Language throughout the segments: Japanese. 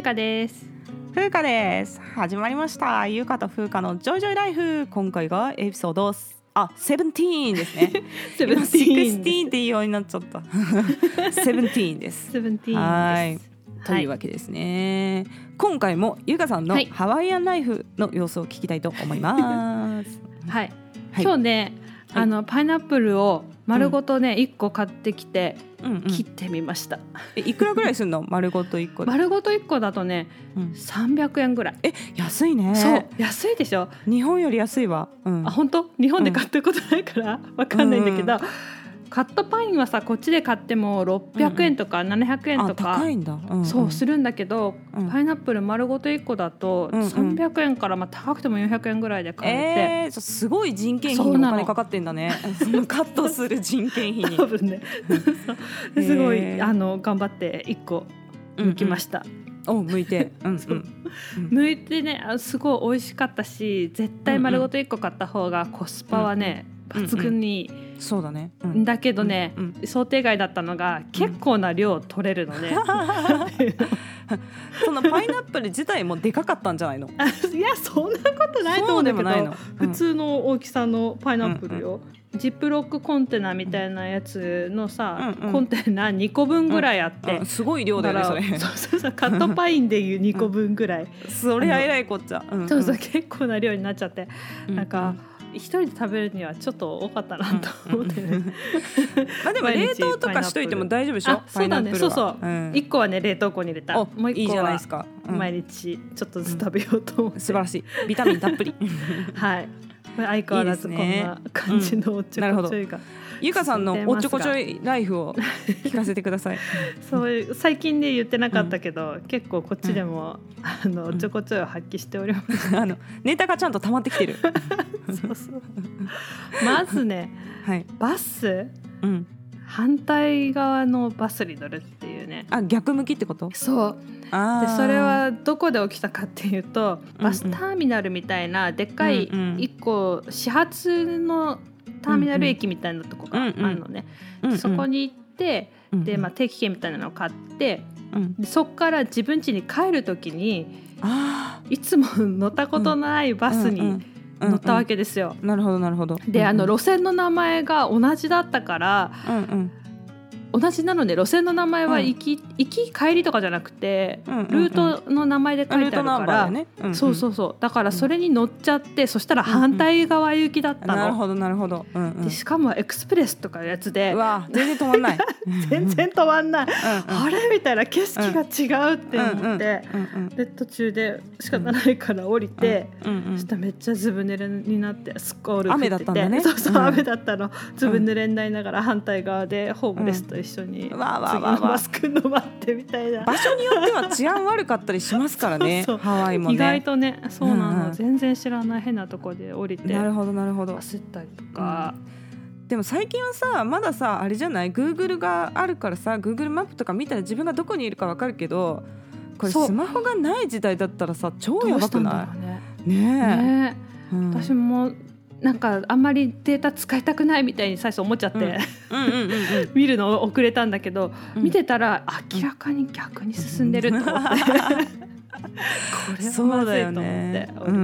ゆかです。ふうかです。始まりました。ゆうかとふうかのジョイジョイライフ。今回がエピソードあ、 seventeen ですね。seventeen sixteen って言うようになっちゃった。seventeen です。セブンティはいーンです。というわけですね。今回もゆうかさんのはい。ハワイアンライフの様子を聞きたいと思います。はい、はい。今日ね、はい。あのパイナップルを丸ごとね、一個買ってきてうんうん。切ってみました、えいくらぐらいすんの？丸ごと一個で。丸ごと一個だとねうん。300円ぐらい、え安いね。そう安いでしょ、日本より安いわ。うん。あ本当？日本で買ったことないからわかんないんだけど、カットパインはさこっちで買っても600円とか700円あとか、高いんだ。うんそうするんだけど、うん。パイナップル丸ごと1個だとうんうん。300円からまあ高くても400円ぐらいで買えて、えー、すごい人件費にお金かかってんだね。そのカットする人件費に。多。分ね。すごい、へーあの頑張って1個剥きました、た。お、向いて。うんそう。うん。剥いてねあすごい美味しかったし絶対丸ごと1個買った方がコスパはね、うんうん抜群に。いい、そうだね。うん。だけどね、うん想定外だったのが結構な量取れるのね、そのパイナップル自体もでかかったんじゃないの？いやそんなことないと思うんだけど。普通の大きさのパイナップルよ、ジップロックコンテナみたいなやつのさ、うんうん。コンテナ2個分ぐらいあって、うん。すごい量だよねそれ。そうそうそうカットパインでいう2個分ぐらい、それはえらいこっちゃ。うん。そうそう結構な量になっちゃって、うん。なんか一人で食べるにはちょっと多かったなと思ってね、まあでも冷凍とかしといても大丈夫でしょ？あ。そうだねそうそう。うん。1個はね冷凍庫に入れた。おもう1いいじ個はゃないですか。うん。毎日ちょっとずつ食べようと思って、素晴らしい。ビタミンたっぷり。はい。相変わらずこんな感じのおっちょなるほど。こちょいが、ゆかさんのおっちょこちょいライフを聞かせてください。そういう最近で言ってなかったけど、結構こっちでも、あのおっちょこちょいを発揮しております、あのネタがちゃんと溜まってきてる。そうそう。まずねはい。バス？うん。反対側のバスに乗るっていうね。あ逆向きってこと？そう。でそれはどこで起きたかっていうとうん。バスターミナルみたいなでっかいうんうん。一個始発のターミナル駅みたいなとこがあるのね、うんうん。そこに行ってうんで、まあ、定期券みたいなのを買ってうん。でそこから自分家に帰る時にあいつも乗ったことないバスにうんうん乗ったわけですよ。ーなるほどなるほど。であのうん。路線の名前が同じだったからうんうん同じなので路線の名前はうん。行き,、行き帰りとかじゃなくてルートの名前で書いてあるから、そうそうそう。だからそれに乗っちゃって、そしたら反対側行きだったの。なるほどなるほど。でしかもエクスプレスとかやつで。全然止まんない。全然止まんない、あれみたいな景色が違うって思って、で途中で仕方ないから降りて。うんしたらめっちゃずぶ濡れになってスコール降ってて。雨だったんだね。そうそう、うん。雨だったの。ずぶ濡れになりながら反対側でホームレスと一緒に、次のバス来るの待ってみたいな。場所によっては治安悪かったりしますからね ハワイもね。意外とねそうなの、うんうん。全然知らない変なとこで降りてなるほどなるほど。焦ったりとか、でも最近はさまださあれじゃない？Google があるからさ Google マップとか見たら自分がどこにいるかわかるけどこれスマホがない時代だったらさ超やばくない？ね。ねえ、うん。私もなんかあんまりデータ使いたくないみたいに最初思っちゃって、見るの遅れたんだけど、うん。見てたら明らかに逆に進んでると思って、これはそうまずだよいと思ってね。うんうん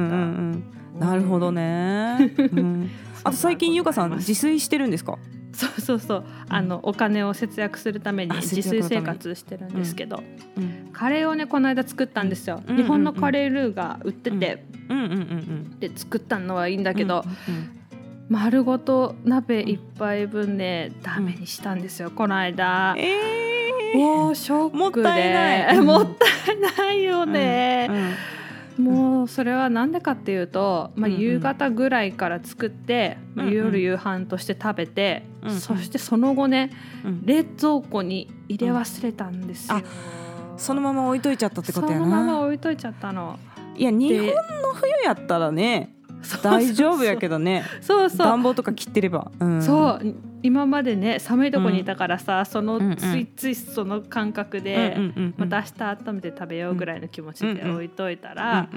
うん。なるほどね、うん、あと最近 ゆかさん自炊してるんですか？そうそうそう。あのお金を節約するために自炊生活してるんですけど、うん。カレーをねこの間作ったんですよ、日本のカレールーが売ってて、うんうんうんうんで作ったのはいいんだけど、うん丸ごと鍋一杯分ねダメにしたんですよこの間。えー。もうショックで。もったいない。もったいないよね、うんもうそれは何でかっていうと、まあ、夕方ぐらいから作って、まあうんうん。夜夕飯として食べて、うんうん。そしてその後ねうん。冷蔵庫に入れ忘れたんですよ、あそのまま置いといちゃったってことやそのままな置いといちゃったの。いや日本の冬やったらね 大丈夫やけどね。そうそう。暖房とか切ってれば、うん、そう。今までね寒いとこにいたからさ、そのうんうん。ついついその感覚で、また明日温めて食べようぐらいの気持ちで置いといたら、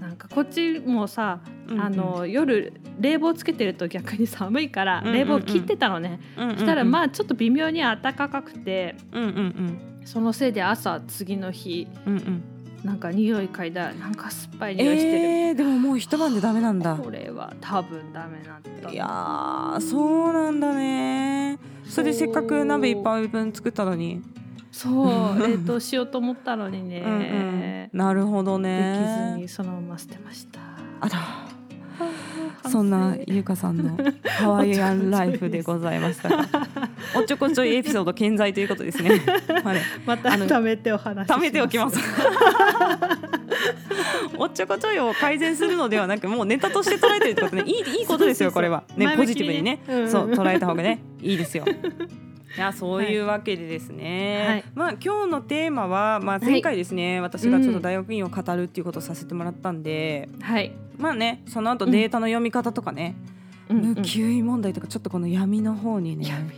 なんかこっちもさ、うんあの夜冷房つけてると逆に寒いから冷房切ってたのね、うしたらまあちょっと微妙に暖かくてそのせいで朝次の日なんか匂い嗅いだらなんか酸っぱい匂いしてる、えー、でももう一晩でダメなんだ。これは多分ダメなんだ。いやーそうなんだね。それでせっかく鍋一杯分作ったのに、そう。冷凍しようと思ったのにね、うんうん、なるほどできずねにそのまま捨てました。あらそんなゆかさんの ハワイアンライフでございました。がおっちょこちょいエピソード健在ということですね。まあねまた貯めてお話貯めておきます。おっちょこちょいを改善するのではなくもうネタとして捉えてるってことね。いいいいことですよこれは。ね前ポジティブにね、そう捉えた方がねいいですよ。いやそういうわけでですね、はい。まあ今日のテーマは、まあ、前回ですね、私がちょっと大学院を語るっていうことをさせてもらったんで、はい、まあねその後データの読み方とかね、うんうん。無給位問題とかちょっとこの闇の方にね闇の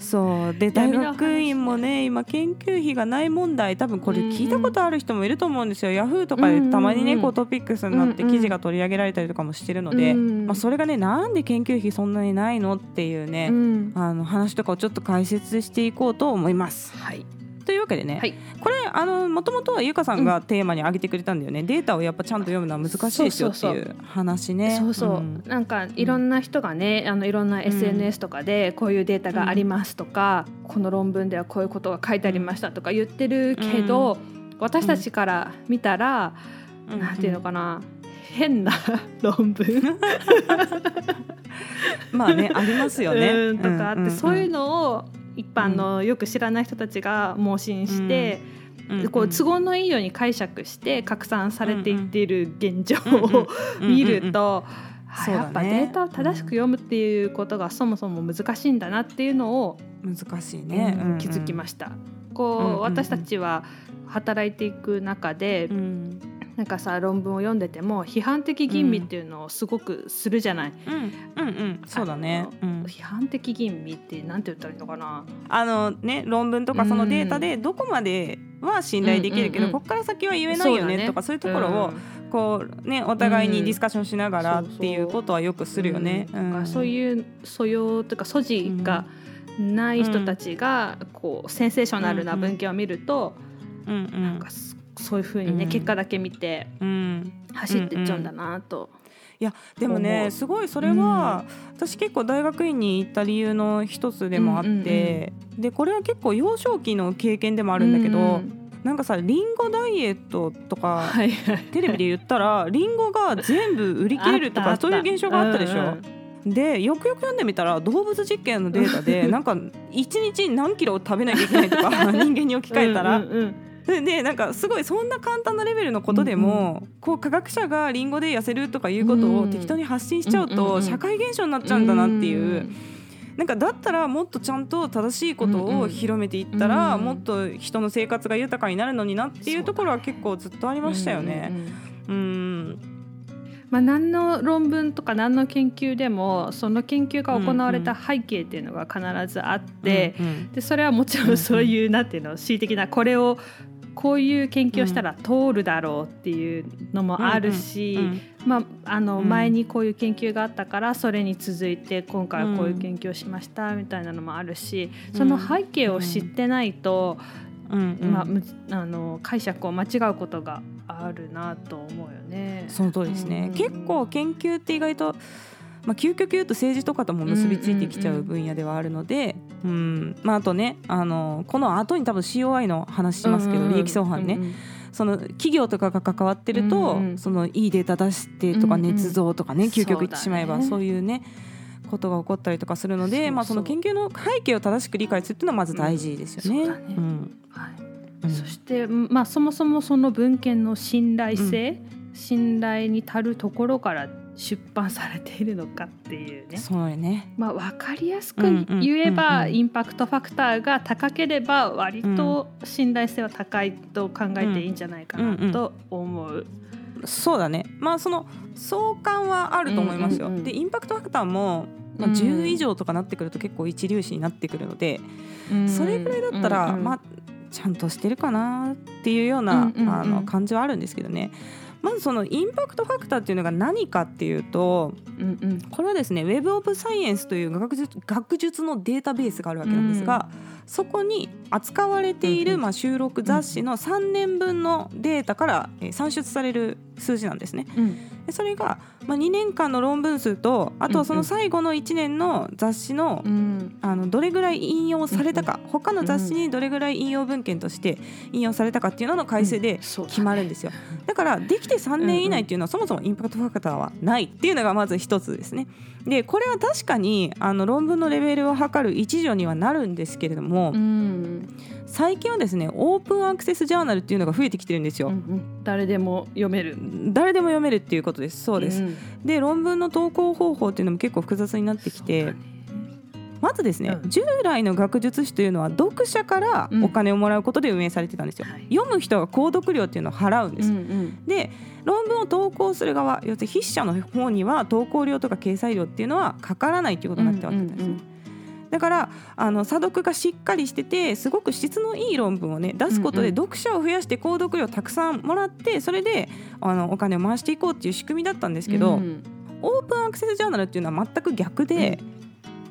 そう。で大学院もね今研究費がない問題多分これ聞いたことある人もいると思うんですよ、ヤフーとかでたまにね、うんうんうん。こうトピックスになってうんうん記事が取り上げられたりとかもしてるので、うん。まあ、それがねなんで研究費そんなにないのっていうね、うん。あの話とかをちょっと解説していこうと思います。はいというわけでね、はい。これあのもともとはゆかさんがテーマに挙げてくれたんだよね、データをやっぱちゃんと読むのは難しいですよっていう話ね。そうそう、ん。なんかいろんな人がね、あのいろんな SNS とかでこういうデータがありますとか、この論文ではこういうことが書いてありましたとか言ってるけど、私たちから見たら、うん。なんていうのかな変な論文。まあねありますよね。うんとかあって、んんん。そういうのを一般のよく知らない人たちが盲信して、こう都合のいいように解釈して拡散されていっている現状を見ると、あそうだねやっぱデータを正しく読むっていうことがそもそも難しいんだなっていうのを、難しいね、うん気づきましした。こう、うんうんうん私たちは働いていく中で、た。うんなんかさ論文を読んでても批判的吟味っていうのをすごくするじゃない。うんうんうん。そうだね。うん。批判的吟味ってなんて言ったらいいのかな。あのね論文とかそのデータでどこまでは信頼できるけど、ここから先は言えないよねとかそういうところをこうねお互いにディスカッションしながらっていうことはよくするよね。そうういう素養というか素地がない人たちがこうセンセーショナルな文献を見ると、んうん。なんかそそういうふうにね、うん。結果だけ見てうん。走ってっちゃうんだなと。いやでもねすごいそれは、私結構大学院に行った理由の一つでもあって、でこれは結構幼少期の経験でもあるんだけど、うんなんかさリンゴダイエットとか、はいはい。テレビで言ったらリンゴが全部売り切れるとかそういう現象があったでしょ？うんうんでよくよく読んでみたら動物実験のデータで なんか1日何キロ食べなきゃいけないとか 人間に置き換えたら、うんうんうん ででなんかすごいそんな簡単なレベルのことでも、こう科学者がリンゴで痩せるとかいうことを適当に発信しちゃううんうんうん。と社会現象になっちゃうんだなっていう。うんなんかだったらもっとちゃんと正しいことを広めていったら、うんうんもっと人の生活が豊かになるのになっていうところは結構ずっとありましたよね。うんうんうんうん。まあ、何の論文とか何の研究でもその研究が行われた背景っていうのが必ずあって、うんうん。でそれはもちろん。そういう、なんていうの恣意的なこれをこういう研究をしたら通るだろうっていうのもあるし、うんまあ、あのうん。前にこういう研究があったからそれに続いて今回はこういう研究をしましたみたいなのもあるし、うん。その背景を知ってないと、うん。うんまあ、むあの解釈を間違うことがあるなと思うよね。その通りですね、うん。結構研究って意外と、まあ、究極言うと政治とかとも結びついてきちゃう分野ではあるので、うん。まあ、あとねあのこの後に多分 COI の話しますけど、うんうん利益相反ね、うんうんその企業とかが関わってると、うんうん。そのいいデータ出してとかうんうん。捏造とかね、究極言ってしまえばそういうねことが起こったりとかするのでまあ、その研究の背景を正しく理解するっていうのはまず大事ですよね。うん。そして、まあ、そもそもその文献の信頼性、信頼に足るところから出版されているのかっていうね。そうよね。まあ、分かりやすくうんうん言えば、うんうん。インパクトファクターが高ければ割と信頼性は高いと考えていいんじゃないかなと思う。そうだね。まあその相関はあると思いますよ、うんうんうんでインパクトファクターも、まあ、うん。10以上とかなってくると結構一粒子になってくるので、それぐらいだったら、うんうん。まあちゃんとしてるかなっていうような、うんうんうん。あの感じはあるんですけどねまずそのインパクトファクターっていうのが何かっていうとうんうん。これはですね Web of Science という学術学術のデータベースがあるわけなんですが、そこに扱われている、うんうん。まあ、収録雑誌の3年分のデータから、えー算出される数字なんですね。うんでそれが、まあ、2年間の論文数とあとはその最後の1年の雑誌の,、うんあのどれぐらい引用されたか、他の雑誌にどれぐらい引用文献として引用されたかっていうのの改正で決まるんですよ。だからできて3年以内っていうのはそもそもインパクトファクターはないっていうのがまず一つですね。でこれは確かにあの論文のレベルを測る一助にはなるんですけれども、うん最近はですねオープンアクセスジャーナルっていうのが増えてきてるんですよ。うんうん誰でも読める。誰でも読めるっていうことです。そうです。んで論文の投稿方法っていうのも結構複雑になってきて、まずですね、うん従来の学術誌というのは読者からお金をもらうことで運営されてたんですよ。はい読む人が購読料っていうのを払うんです。うんうんで論文を投稿する側要するに筆者の方には投稿料とか掲載料っていうのはかからないということになってわけです、うんうんだからあの査読がしっかりしててすごく質のいい論文をね出すことでうんうん。読者を増やして購読料をたくさんもらってそれであのお金を回していこうっていう仕組みだったんですけど、うんオープンアクセスジャーナルっていうのは全く逆で、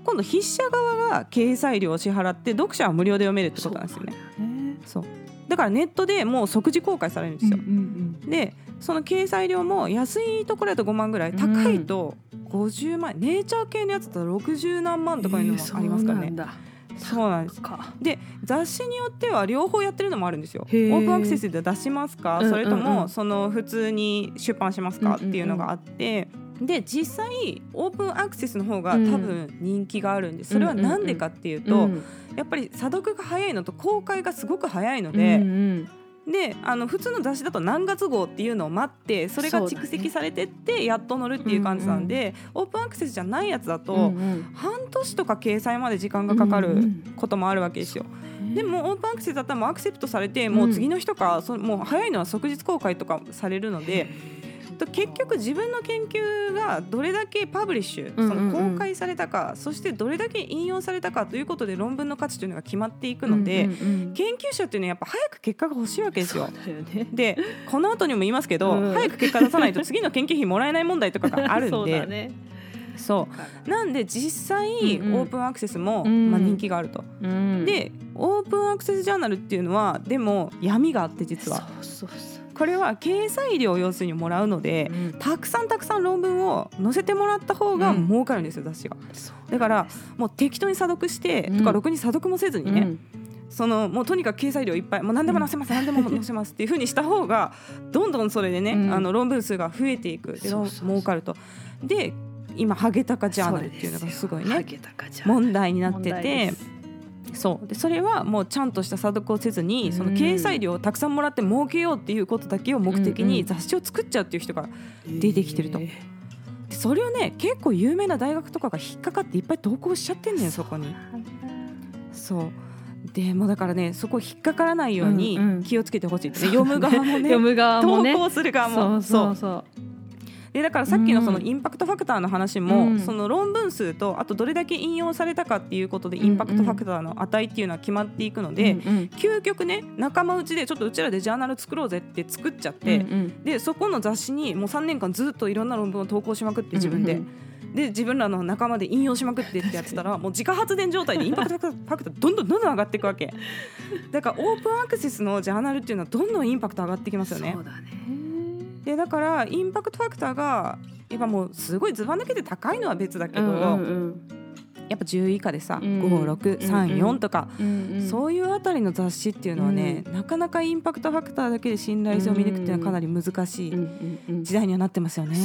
今度筆者側が掲載料を支払って読者は無料で読めるってことなんですよね。ね。そう。だからネットでもう即時公開されるんですよ。うん。でその掲載料も安いところだと5万ぐらいうん高いと50万、ネイチャー系のやつだと60何万とかいうのもありますからね、そうなんだ。そうなんです。か。で雑誌によっては両方やってるのもあるんですよ。オへー。ープンアクセスで出しますか、うんうんうん。それともその普通に出版しますか、うんうんうんっていうのがあって。で実際オープンアクセスの方が多分人気があるんです。それはなんでかっていうと、うんやっぱり査読が早いのと公開がすごく早いので、うんであの普通の雑誌だと何月号っていうのを待ってそれが蓄積されてってやっと載るっていう感じなんで、オープンアクセスじゃないやつだと、うんうん。半年とか掲載まで時間がかかるうんうんこともあるわけですよ。うんでもオープンアクセスだったらもうアクセプトされてもう次の日とか、そもう早いのは即日公開とかされるので。と結局自分の研究がどれだけパブリッシュ、その公開されたかそしてどれだけ引用されたかということで論文の価値というのが決まっていくので、研究者っていうのはやっぱ早く結果が欲しいわけですよ。よね。でこの後にも言いますけど、うん。早く結果出さないと次の研究費もらえない問題とかがあるんで。そうなんで実際、うんうん。オープンアクセスも、うん。まあ、人気があると。うん。でオープンアクセスジャーナルっていうのはでも闇があって実は。そうそうそうこれは掲載料を要するにもらうので、うん。たくさんたくさん論文を載せてもらった方がうん。儲かるんですよ雑誌が。だからもう適当に査読して、うん。とかろくに査読もせずにね、うん。そのもうとにかく掲載量いっぱいもう何でも載せます、何でも載せますっていうふうにした方がどんどんそれでね、うん。あの論文数が増えていく。で儲かると。で今ハゲタカジャーナルっていうのがすごいね問題になっててそう。でそれはもうちゃんとした査読をせずにその掲載料をたくさんもらって儲けようっていうことだけを目的うんうん。に雑誌を作っちゃうっていう人が出てきてると。えでそれをね結構有名な大学とかが引っかかっていっぱい投稿しちゃってんねんそこに。そう。でもだからねそこ引っかからないようにうんうん。気をつけてほしいってね、読む側もね。読む側もね。投稿する側も。そうそう。そうでだからさっきのそのうんインパクトファクターの話も、うん。その論文数とあとどれだけ引用されたかっていうことでインパクトファクターの値っていうのは決まっていくので、うんうん。究極ね仲間内でちょっとうちらでジャーナル作ろうぜって作っちゃって、うんうん。でそこの雑誌にもう3年間ずっといろんな論文を投稿しまくって自分で。うんで自分らの仲間で引用しまくってってやってたら もう自家発電状態でインパクトファクターどんどんどんどん上がっていくわけ。だからオープンアクセスのジャーナルっていうのはどんどんインパクト上がってきますよね。そうだねでだからインパクトファクターがやっぱもうすごいずば抜けて高いのは別だけど、うんうんやっぱ10以下でさ、うん。5634とか、うんうん。そういうあたりの雑誌っていうのはね、なかなかインパクトファクターだけで信頼性を見抜くっていうのはかなり難しいうんうんうん。時代にはなってますよね。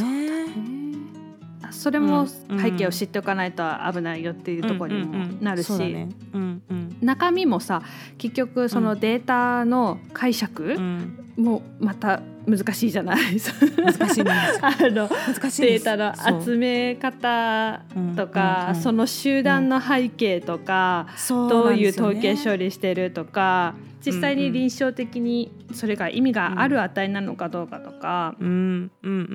あそれもうん。背景を知っておかないと危ないよっていうところにもなるし、ね。うんうん。中身もさ結局そのデータの解釈うん。もまた難しいじゃない。難しいあの難しいデータの集め方とか、その集団の背景とか、そうどういう統計処理してるとか実際に臨床的にそれが意味がある値なのかどうかとか、うん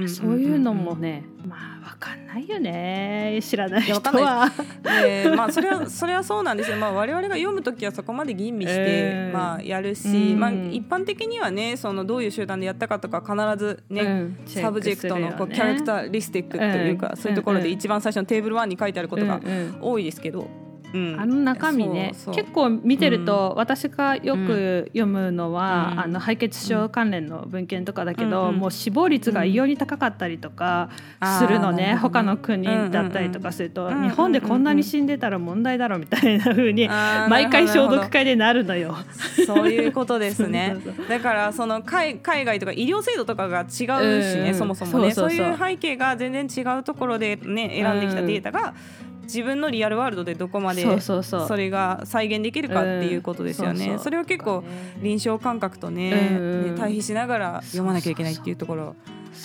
そういうのもねまあ分かんないよね知らない人は。でまあそれはそれはそうなんですよ。まあ我々が読むときはそこまで吟味して、えー。まあやるし、うん。まあ一般的にはねそのどういう集団でやったかとか必ずね。うん。 subject のこう characteristic というか、うん。そういうところでうん。一番最初のテーブル1に書いてあることが多いですけど、うん。あの中身ね結構見てると、私がよく読むのは、うん。あの敗血症関連の文献とかだけど、うんうんもう死亡率が異様に高かったりとかうん。するのね、あーなるほどね。他の国だったりとかすると、うんうんうん日本でこんなに死んでたら問題だろうみたいな風に毎回消毒会でなるのよ。そういうことですね。だからその海海外とか医療制度とかが違うしね、うん。うんそもそもねそういう背景が全然違うところでね選んできたデータが自分のリアルワールドでどこまでそれが再現できるかっていうことですよね。うんそれは結構臨床感覚とね,、ね対比しながら読まなきゃいけないっていうところ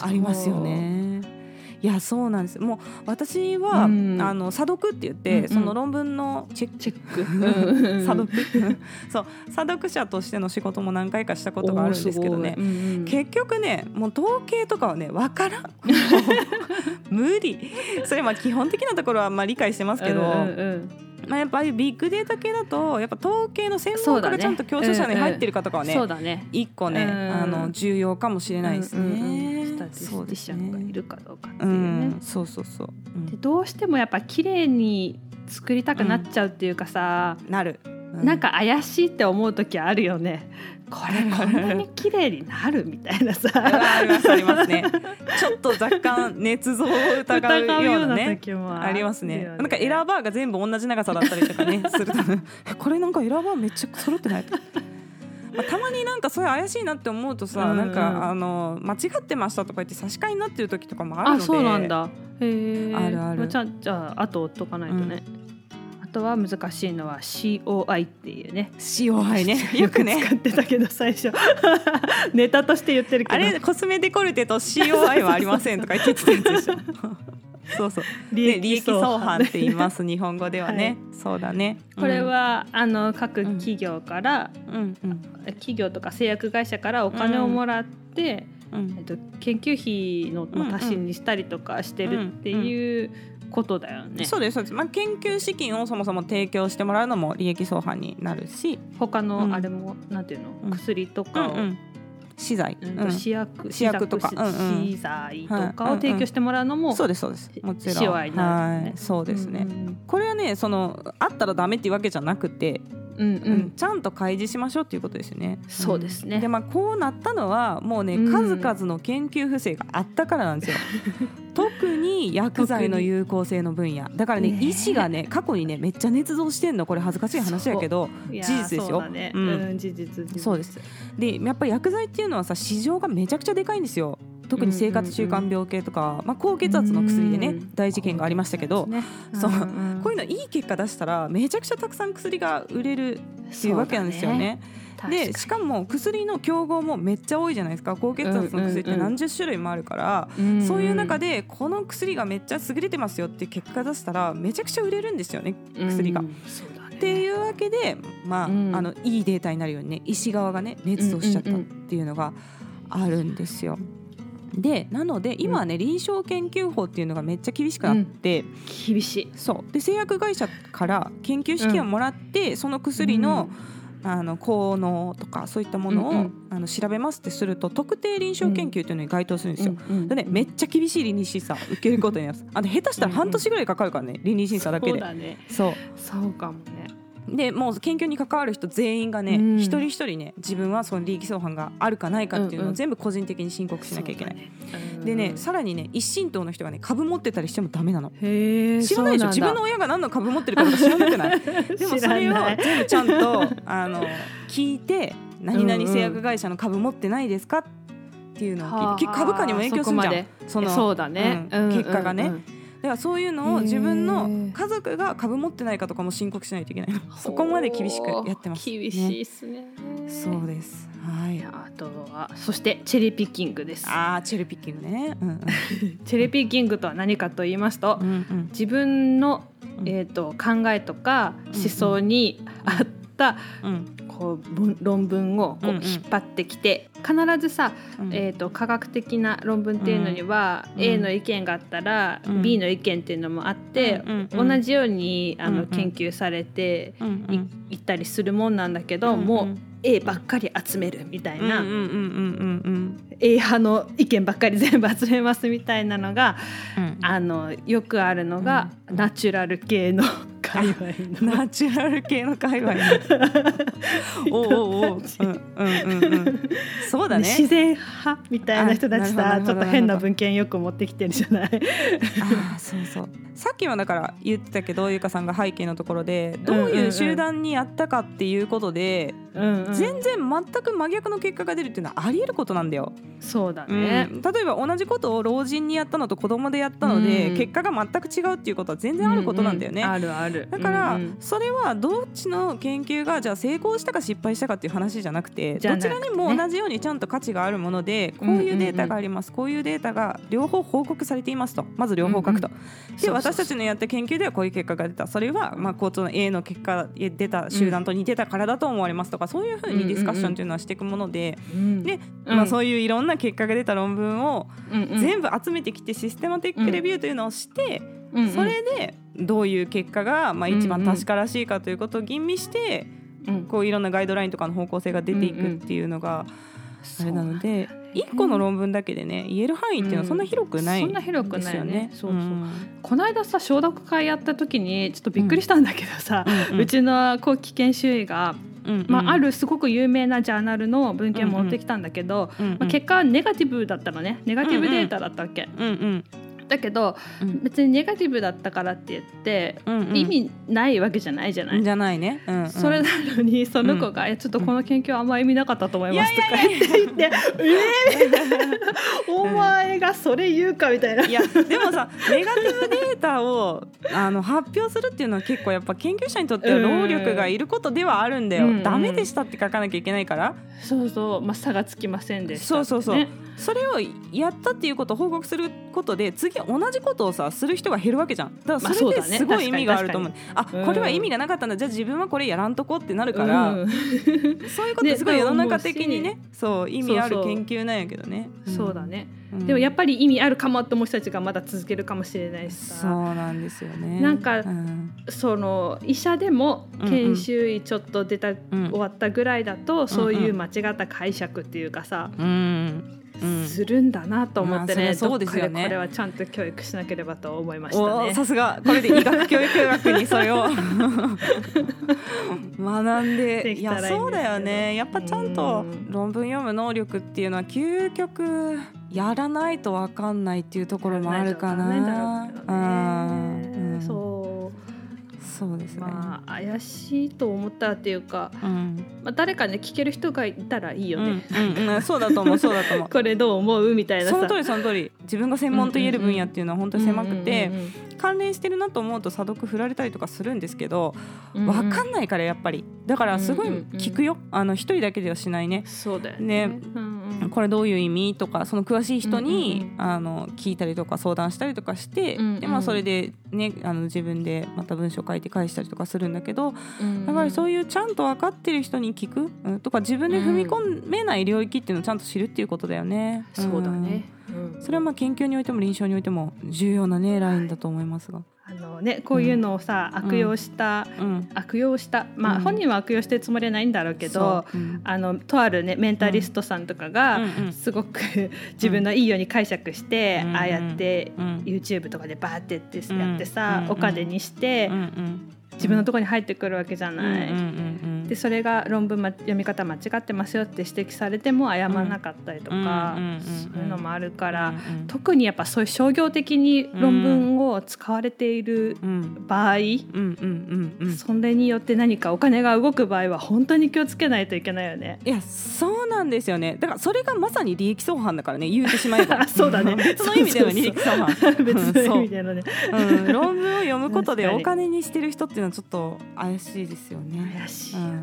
ありますよね。いやそうなんです。もう私は、うん。あの査読って言って、うんうん。その論文のチェック。チェック。査読。そう。査読者としての仕事も何回かしたことがあるんですけどね。うんうん。結局ねもう統計とかはね分からん。無理。それまあ基本的なところはまあ理解してますけど、うんうんうんまあ、やっぱりビッグデータ系だとやっぱ統計の専門家がちゃんと教書者に入ってるかとかはねそうだね一個ね、うんあの重要かもしれないですね。スタティスティシャンがいね。るかどうかってういうね。ん、そうそうそう。うんでどうしてもやっぱ綺麗に作りたくなっちゃうっていうかさ、なる。うなんか怪しいって思う時あるよね。これこんなに綺麗になるみたいなさ。ありますありますね。ちょっと若干捏造を疑うようなね。ありますね。なんかエラーバーが全部同じ長さだったりとかね するとえこれなんかエラーバーめっちゃ揃ってない？まあ、たまになんかそういう怪しいなって思うとさ、うん。うんなんかあの間違ってましたとか言って差し替えになってる時とかもあるので。あそうなんだ。へえあるある。じゃあじゃああと追っとかないとね、あとは難しいのは COI っていうね COI ねよく使ってたけど最初ネタとして言ってるけどあれコスメデコルテと COI はありませんとか言ってたやつでしょそうそう利利益相反って言います日本語ではね、そうだねこれ、は、あの各企業から、うんうん企業とか製薬会社からお金をもらって、うんえっと、研究費のまあ足しにしたりとかしてるっていうことだよね。そうですそうです、まあ、研究資金をそもそも提供してもらうのも利益相反になるし、他うん。のあれも、なんていうの、うん。薬とかを、うん資材、うんうん。試薬試薬とか試うんうん。資材とかを提供してもらうのも、そうですそうです。もちろん。ね。はい。そうですね、うん。これはねそのあったらダメっていうわけじゃなくて、うんうん。うんちゃんと開示しましょうっていうことですよね。そうですね。でまあこうなったのはもうね、うん。数々の研究不正があったからなんですよ。特に薬剤の有効性の分野。だからねね医師がね過去にねめっちゃ捏造してんの。これ恥ずかしい話やけど事実ですよ。そうん。ん、事実事実。そうです。でやっぱり薬剤っていうのはさ市場がめちゃくちゃでかいんですよ。特に生活習慣病系とか、まあ、高血圧の薬でねうん大事件がありましたけど、ね。そうんこういうのいい結果出したらめちゃくちゃたくさん薬が売れるっていうわけなんですよね。でしかも薬の競合もめっちゃ多いじゃないですか。高血圧の薬って何十種類もあるから、にそういう中でこの薬がめっちゃ優れてますよって結果出したらめちゃくちゃ売れるんですよね薬が。うんっていうわけで、まあうん。あのいいデータになるようにね医師側がね捏造しちゃったっていうのがあるんですよ。でなので今はね、臨床研究法っていうのがめっちゃ厳しくなって、厳しい。そう。で製薬会社から研究資金をもらって、その薬の,、あの効能とかそういったものを、うんうん。あの調べますってすると特定臨床研究というのに該当するんですよ。うんうんでね、めっちゃ厳しい倫理審査受けることになります。あの下手したら半年ぐらいかかるからね、倫理審査だけで。そうだね。そう。そうかもねでもう研究に関わる人全員がね、うん。一人一人ね自分はその利益相反があるかないかっていうのうんうん。を全部個人的に申告しなきゃいけない。そうだね。でね、うん。さらにね一神党の人がね株持ってたりしてもダメなの。知らないでしょ？自分の親が何の株持ってるかとか知らなくない？でもそれを全部ちゃんとあの聞いて何々製薬会社の株持ってないですか？っていうのを聞いて、結構株価にも影響するじゃん。そのそうだね、うん。結果がねだからそういうのを自分の家族が株持ってないかとかも申告しないといけないの。そこまで厳しくやってます、厳しいですね。そうです。はい。あとはそしてチェリーピッキングです。ああチェリーピッキングね、うんうん、チェリーピッキングとは何かと言いますと、うんうん。自分の、うん。えー、と考えとか思想に合った、うんこう文論文をこううんうん。引っ張ってきて、必ずさ、うん。えー、と科学的な論文っていうのには、うん。A の意見があったら、うん。B の意見っていうのもあって、うんうん同じようにあの、うんうん。研究されてうんうん。い,、いったりするもんなんだけど、うんうん。もう A ばっかり集めるみたいな、うんうんうんうん、A 派の意見ばっかり全部集めますみたいなのがうん。あのよくあるのが、うん。ナチュラル系の界隈の。ナチュラル系の界隈ね おうおうおう、うんうんうんうん、そうだね。自然派みたいな人たちあさちょっと変な文献よく持ってきてるじゃない。ああそうそう。さっきもだから言ってたけどゆかさんが背景のところでどういう集団にやったかっていうことで、うんうん全然全く真逆の結果が出るっていうのはありえることなんだよ、そうだうん。ね。例えば同じことを老人にやったのと子供でやったので、うん。結果が全く違うっていうことは全然あることなんだよね、ううあるある。だから、うんうん。それはどっちの研究がじゃあ成功したか失敗したかっていう話じゃなくてね。どちらにも同じようにちゃんと価値があるものでこういうデータがあります、こういうデータが両方報告されていますとまず両方書くと、でそうそう。私たちのやった研究ではこういう結果が出た。それはまあ交通の A の結果で出た集団と似てたからだと思われますとか、そういうふうにディスカッションっていうのはしていくもので、うん。で、うん。まあ、そういういろんな結果が出た論文をうんうん。全部集めてきてシステマティックレビューというのをして、うんうん。それでどういう結果がまあ一番確からしいかということを吟味して、うん。こういろんなガイドラインとかの方向性が出ていくっていうのがあれなので、一個の論文だけでね言える範囲っていうのはそんな広くないそんな広くですよないよね。ね。そうそう。ん。この間さ消毒会やった時にちょっとびっくりしたんだけどさ、うんうんうちの後期研修医が、うんうんまあ、あるすごく有名なジャーナルの文献を持ってきたんだけど、まあ、結果はネガティブだったのね。ネガティブデータだったわけ、うんうんだけどうん。別にネガティブだったからって言って、うんうん。意味ないわけじゃないじゃない、じゃないね、うんうん。それなのにその子が、えちょっとこの研究はあんま意味なかったと思います」とか言って言って「えー、お前がそれ言うか」みたいな。いやでもさネガティブデータをあの発表するっていうのは結構やっぱ研究者にとっては労力がいることではあるんだよ、うんダメでしたって書かなきゃいけないから、そうそう、まあ、差がつきませんでしたね、そうそうそうそれをやったっていうことを報告することで次同じことをさする人が減るわけじゃん。だからそれまあそうだね。ですごい意味があると思う,、あうん。これは意味がなかったんだ。じゃあ自分はこれやらんとこってなるから、うん。そういうことってすごい世の中的にねそう意味ある研究なんやけどね、んそう。だね、うん。でもやっぱり意味あるかもって思う人たちがまだ続けるかもしれないしそうさなんですよね。なんかうん。その医者でも研修医ちょっと出た、うん。終わったぐらいだとそういう間違った解釈っていうかさ、うんうんするんだなと思ってね,、まあそうですよね。これはちゃんと教育しなければと思いましたね。おさすが。これで医学教育学にそれを。学んで。でいやそうだよね。やっぱちゃんとうん論文読む能力っていうのは究極やらないと分かんないっていうところもあるかな。なね。うんそうですね。まあ怪しいと思ったっていうか、うんまあ、誰かね聞ける人がいたらいいよね。うんうんうんそうだと思うそうだと思う。これどう思う？みたいなさその通りその通り自分が専門と言える分野っていうのは本当に狭くて関連してるなと思うと査読振られたりとかするんですけどうん分かんないからやっぱり。だからすごい聞くよ。あの一人だけではしないね。そうだよね。ね。うんうん。これどういう意味とかその詳しい人に、うんうんあの聞いたりとか相談したりとかして、うんうんでまあ、それで、ね、あの自分でまた文章書いて返したりとかするんだけどうんだからそういうちゃんと分かってる人に聞く、うん。とか自分で踏み込めない領域っていうのをちゃんと知るっていうことだよね。そうだね、うんそれはまあ研究においても臨床においても重要なねラインだと思いますが。あのねこういうのをさ、悪用した、うん、悪用した。まあ、うん。本人は悪用してるつもりはないんだろうけどあのとあるねメンタリストさんとかが、うん。うん。すごく 自分のいいように解釈して、うん。ああやって、うん。YouTube とかでバーってやってうん。やってさ、うん。お金にして、うん。うん。自分のところに入ってくるわけじゃない。うんうんうんでそれが論文、ま、読み方間違ってますよって指摘されても謝らなかったりとか、そういうのもあるから、うんうん、特にやっぱそういう商業的に論文を使われている場合、それによって何かお金が動く場合は本当に気をつけないといけないよね。いやそうなんですよね。だからそれがまさに利益相反だからね。言うてしまえば。そうだね。その意味での利益相反。別の意味でのね、うん、論文を読むことでお金にしてる人っていうのはちょっと怪しいですよね。怪しいうん、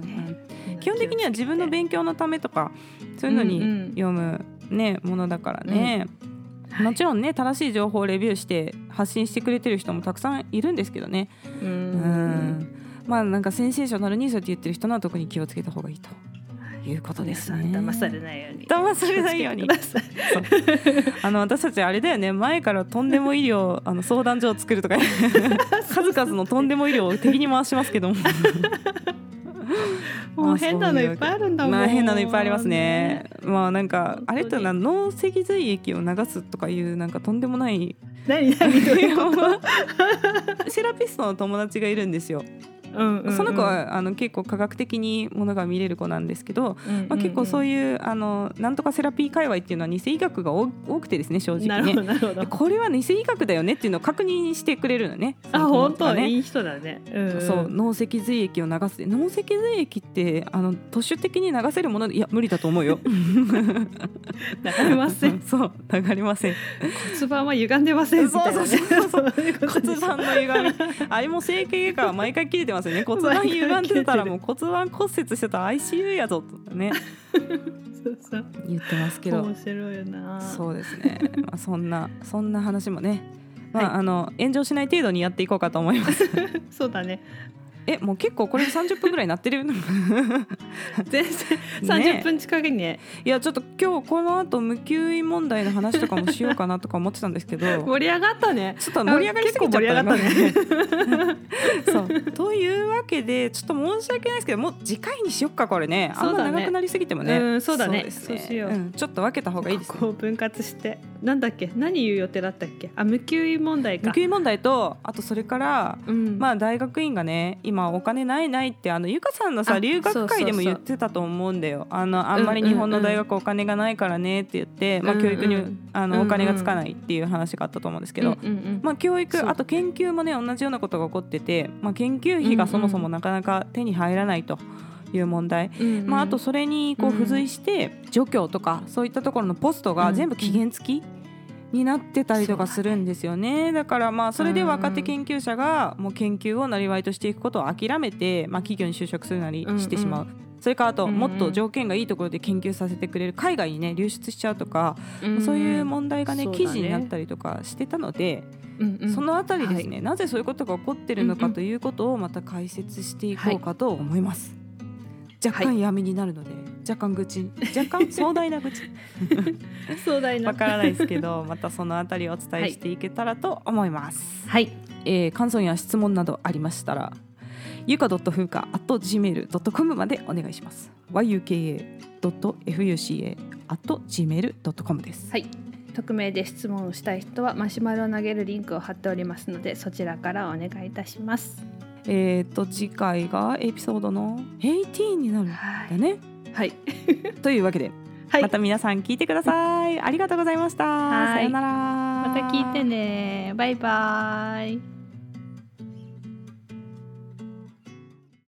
基本的には自分の勉強のためとかそういうのに読むね、ものだからね、うん、もちろんね正しい情報をレビューして発信してくれてる人もたくさんいるんですけどね。うん。まあなんかセンセーショナルにそうやって言ってる人のは特に気をつけた方がいいと。いうことですね。騙されないように。騙されないように。あの私たちあれだよね。前からとんでも医療あの相談所を作るとか 数々のとんでも医療を敵に回しますけども。もう変なのいっぱいあるんだもん。まあ変なのいっぱいありますね。まあなんかあれってな脳脊髄液を流すとかいうなんかとんでもない。何何 セラピストの友達がいるんですよ。その子はあの結構科学的にものが見れる子なんですけど、まあ、結構そういうあのなんとかセラピー界隈っていうのは偽医学が多くてですね正直ね。これは偽医学だよねっていうのを確認してくれるのね。あ本当？ねいい人だね。うんうん、そう脳脊髄液を流す。脳脊髄液ってあの都市的に流せるものいや無理だと思うよ。流れません。そう流れません。骨盤は歪んでませんそうそうそうそう。骨盤の歪み。あれも整形外科は毎回切れてますよね。骨盤歪んでたらもう骨盤骨折してたら ICU やぞとね。そうそう。言ってますけど。面白いよな。そうですね、まあ、そんな そんな話もね。まあ、はい、あの炎上しない程度にやっていこうかと思います。そうだねえもう結構これ30分ぐらいなってる？全然30分近くにね。いやちょっと今日この後無給医問題の話とかもしようかなとか思ってたんですけど。盛り上がったね。ちょっと盛り上がりすぎちゃったね。そう。というわけでちょっと申し訳ないですけどもう次回にしよっかこれね。あんま長くなりすぎてもね、うん、そうだね。そうしよう、うん、ちょっと分けた方がいいです、ね、こう分割してなんだっけ？何言う予定だったっけ？あ無給医問題か。無給医問題とあとそれから、うん、まあ大学院がね今お金ないないってあのゆかさんのさ留学会でも言ってたと思うんだよ。あのあんまり日本の大学お金がないからねって言って、まあ、教育にあのお金がつかないっていう話があったと思うんですけど、まあ、教育あと研究もね同じようなことが起こってて、まあ、研究費がそもそもなかなか手に入らないと。いう問題、まあ、あとそれにこう付随して助教とかそういったところのポストが全部期限付きになってたりとかするんですよね。だからまあそれで若手研究者がもう研究をなりわいとしていくことを諦めて、まあ、企業に就職するなりしてしまう。うんうんそれからあともっと条件がいいところで研究させてくれる海外にね流出しちゃうとか、うんそういう問題がね記事になったりとかしてたので、そのあたりですね、はい、なぜそういうことが起こってるのかということをまた解説していこうかと思います。若干闇になるので、はい、若干愚痴。若干壮大な愚痴。壮大な。わからないですけどまたそのあたりをお伝えしていけたらと思います。はい、えー、感想や質問などありましたらゆか .fuka gmail.com までお願いします。yuka.fuca gmail.com です。はい。匿名で質問をしたい人はマシュマロを投げるリンクを貼っておりますのでそちらからお願いいたします。えっ、ー、と次回がエピソードの18になるんだね。はい。というわけで、はい、また皆さん聞いてください。ありがとうございました。さよなら。また聞いてね。バイバイ。